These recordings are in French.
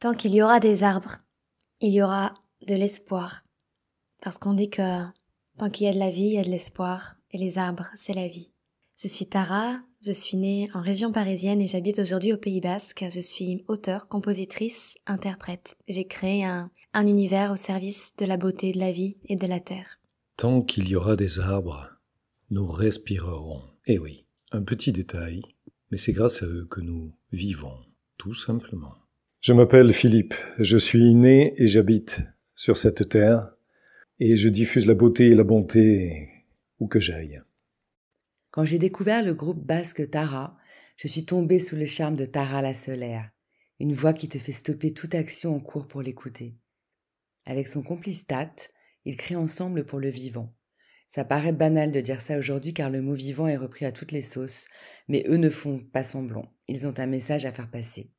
Tant qu'il y aura des arbres, il y aura de l'espoir. Parce qu'on dit que tant qu'il y a de la vie, il y a de l'espoir, et les arbres, c'est la vie. Je suis Tara, je suis née en région parisienne et j'habite aujourd'hui au Pays Basque. Je suis auteure, compositrice, interprète. J'ai créé un, un univers au service de la beauté, de la vie et de la terre. Tant qu'il y aura des arbres, nous respirerons. Eh oui, un petit détail, mais c'est grâce à eux que nous vivons, tout simplement. Je m'appelle Philippe, je suis né et j'habite sur cette terre, et je diffuse la beauté et la bonté où que j'aille. Quand j'ai découvert le groupe basque Tara, je suis tombée sous le charme de Tara la solaire, une voix qui te fait stopper toute action en cours pour l'écouter. Avec son complice Tat, ils créent ensemble pour le vivant. Ça paraît banal de dire ça aujourd'hui car le mot vivant est repris à toutes les sauces, mais eux ne font pas semblant, ils ont un message à faire passer.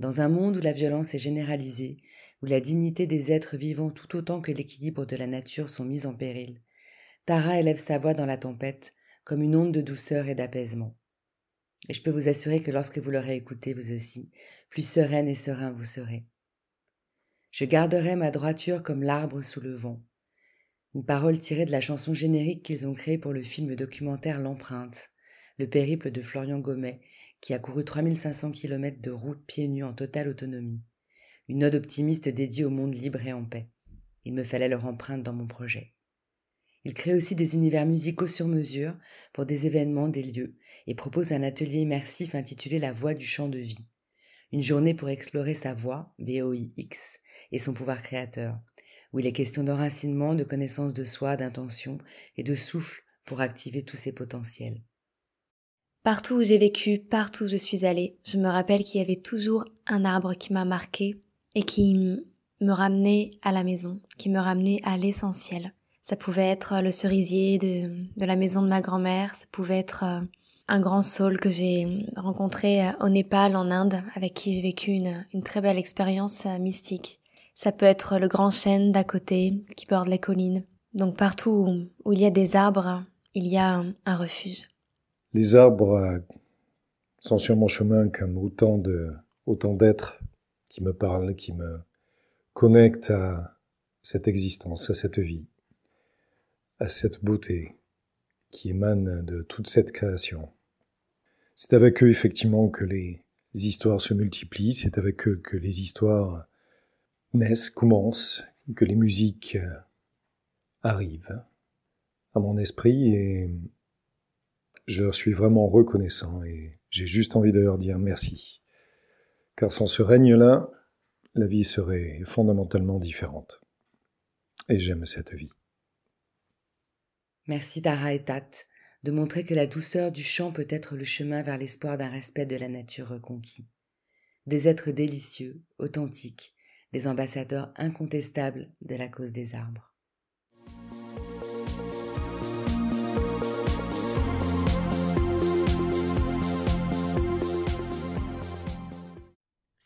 Dans un monde où la violence est généralisée, où la dignité des êtres vivants tout autant que l'équilibre de la nature sont mis en péril, Tara élève sa voix dans la tempête comme une onde de douceur et d'apaisement. Et je peux vous assurer que lorsque vous l'aurez écouté, vous aussi, plus sereine et serein vous serez. Je garderai ma droiture comme l'arbre sous le vent. Une parole tirée de la chanson générique qu'ils ont créée pour le film documentaire L'empreinte, le périple de Florian Gomet, qui a couru 3500 km de route pieds nus en totale autonomie. Une ode optimiste dédiée au monde libre et en paix. Il me fallait leur empreinte dans mon projet. Il crée aussi des univers musicaux sur mesure pour des événements, des lieux, et propose un atelier immersif intitulé La voix du chant de vie. Une journée pour explorer sa voix, VOIX, et son pouvoir créateur, où il est question d'enracinement, de connaissance de soi, d'intention et de souffle pour activer tous ses potentiels. Partout où j'ai vécu, partout où je suis allée, je me rappelle qu'il y avait toujours un arbre qui m'a marqué et qui me ramenait à la maison, qui me ramenait à l'essentiel. Ça pouvait être le cerisier de, la maison de ma grand-mère, ça pouvait être euh, un grand saule que j'ai rencontré euh, au Népal, en Inde, avec qui j'ai vécu une, très belle expérience euh, mystique. Ça peut être le grand chêne d'à côté qui borde les collines. Donc partout où, il y a des arbres, il y a un, refuge. Les arbres sont sur mon chemin comme autant de autant d'êtres qui me parlent, qui me connectent à cette existence, à cette vie à cette beauté qui émane de toute cette création. C'est avec eux effectivement que les histoires se multiplient, c'est avec eux que les histoires naissent, commencent, que les musiques arrivent à mon esprit et je leur suis vraiment reconnaissant et j'ai juste envie de leur dire merci. Car sans ce règne-là, la vie serait fondamentalement différente. Et j'aime cette vie. Merci Tara et Tat de montrer que la douceur du chant peut être le chemin vers l'espoir d'un respect de la nature reconquis. Des êtres délicieux, authentiques, des ambassadeurs incontestables de la cause des arbres.